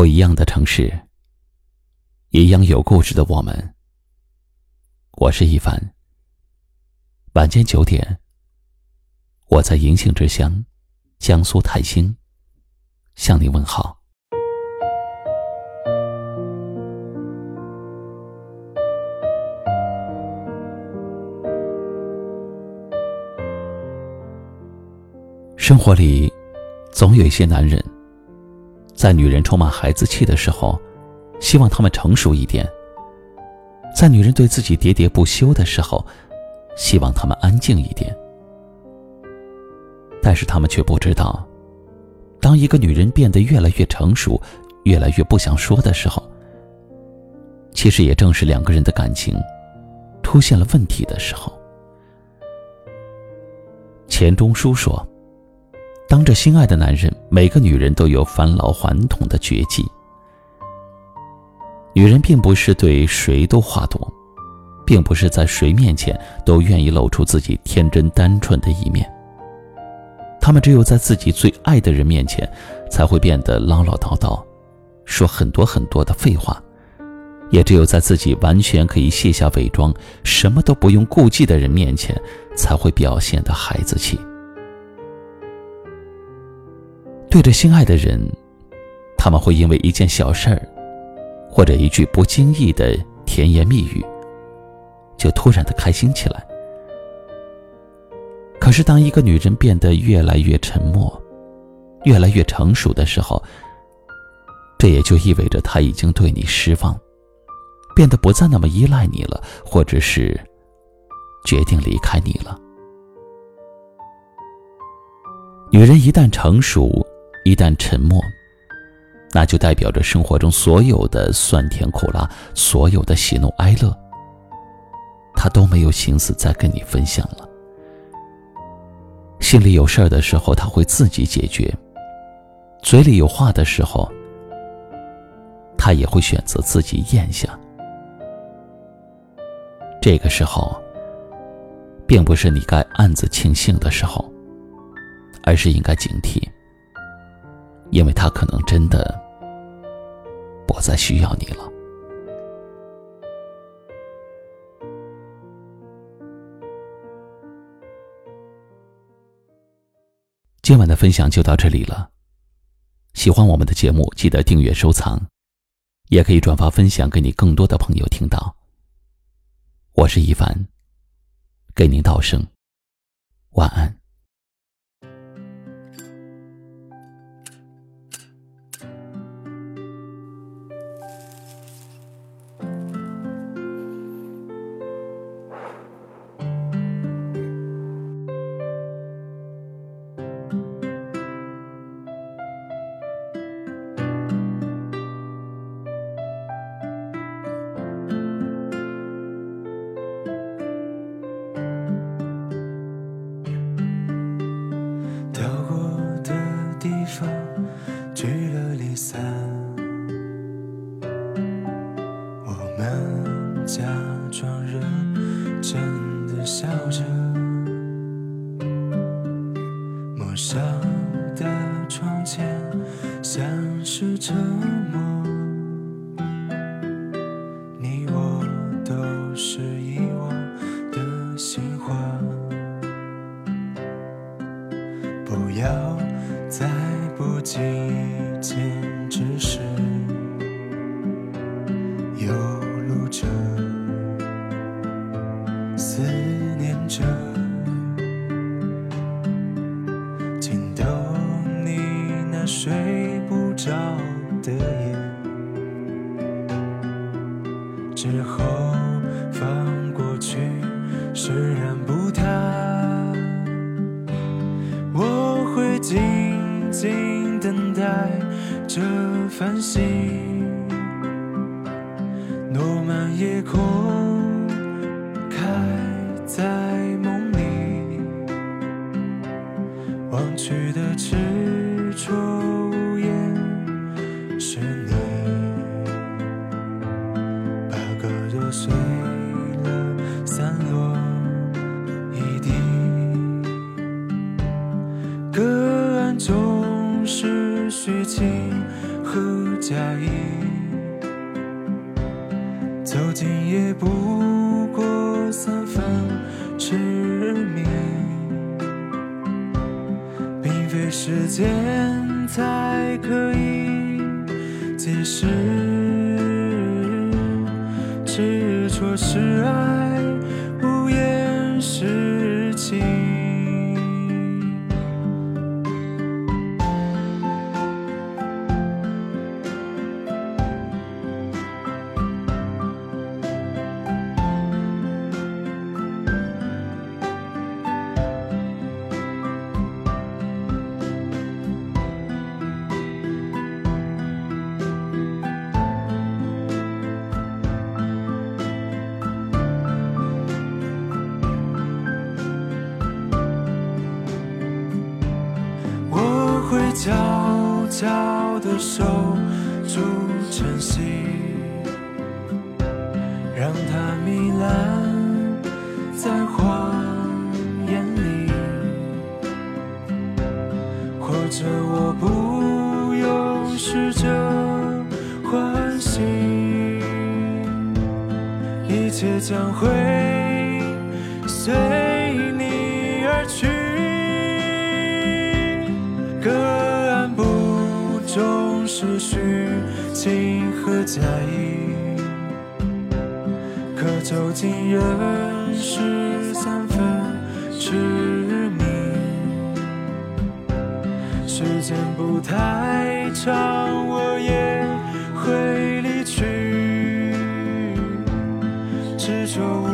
不一样的城市，一样有故事的我们。我是一凡。晚间九点，我在银杏之乡，江苏泰兴，向你问好。生活里，总有一些男人。在女人充满孩子气的时候，希望他们成熟一点；在女人对自己喋喋不休的时候，希望他们安静一点。但是他们却不知道，当一个女人变得越来越成熟、越来越不想说的时候，其实也正是两个人的感情出现了问题的时候。钱钟书说。当着心爱的男人，每个女人都有返老还童的绝技。女人并不是对谁都话多，并不是在谁面前都愿意露出自己天真单纯的一面。她们只有在自己最爱的人面前，才会变得唠唠叨叨，说很多很多的废话；也只有在自己完全可以卸下伪装，什么都不用顾忌的人面前，才会表现的孩子气。对着心爱的人，他们会因为一件小事儿，或者一句不经意的甜言蜜语，就突然的开心起来。可是，当一个女人变得越来越沉默，越来越成熟的时候，这也就意味着她已经对你失望，变得不再那么依赖你了，或者是决定离开你了。女人一旦成熟，一旦沉默，那就代表着生活中所有的酸甜苦辣，所有的喜怒哀乐，他都没有心思再跟你分享了。心里有事儿的时候，他会自己解决；嘴里有话的时候，他也会选择自己咽下。这个时候，并不是你该暗自庆幸的时候，而是应该警惕。因为他可能真的不再需要你了。今晚的分享就到这里了。喜欢我们的节目，记得订阅收藏，也可以转发分享给你更多的朋友听到。我是一凡，给您道声晚安。聚了，离散。我们假装认真的笑着，陌上的窗前像是沉默。你我都是遗忘的心话，不要再不经意间只是有路着。思念着，惊动你那睡不着的夜，之后放过去，释然不谈。我会静静这繁星，落满夜空。开在今夜不过三分痴迷，并非时间才可以解释，执着是爱，悄悄地守住晨曦，让它糜烂在谎言里，或者我不用试着唤醒，一切将会随你而去。总是虚情和假意。可走进人世三分痴迷，时间不太长，我也会离去。执着。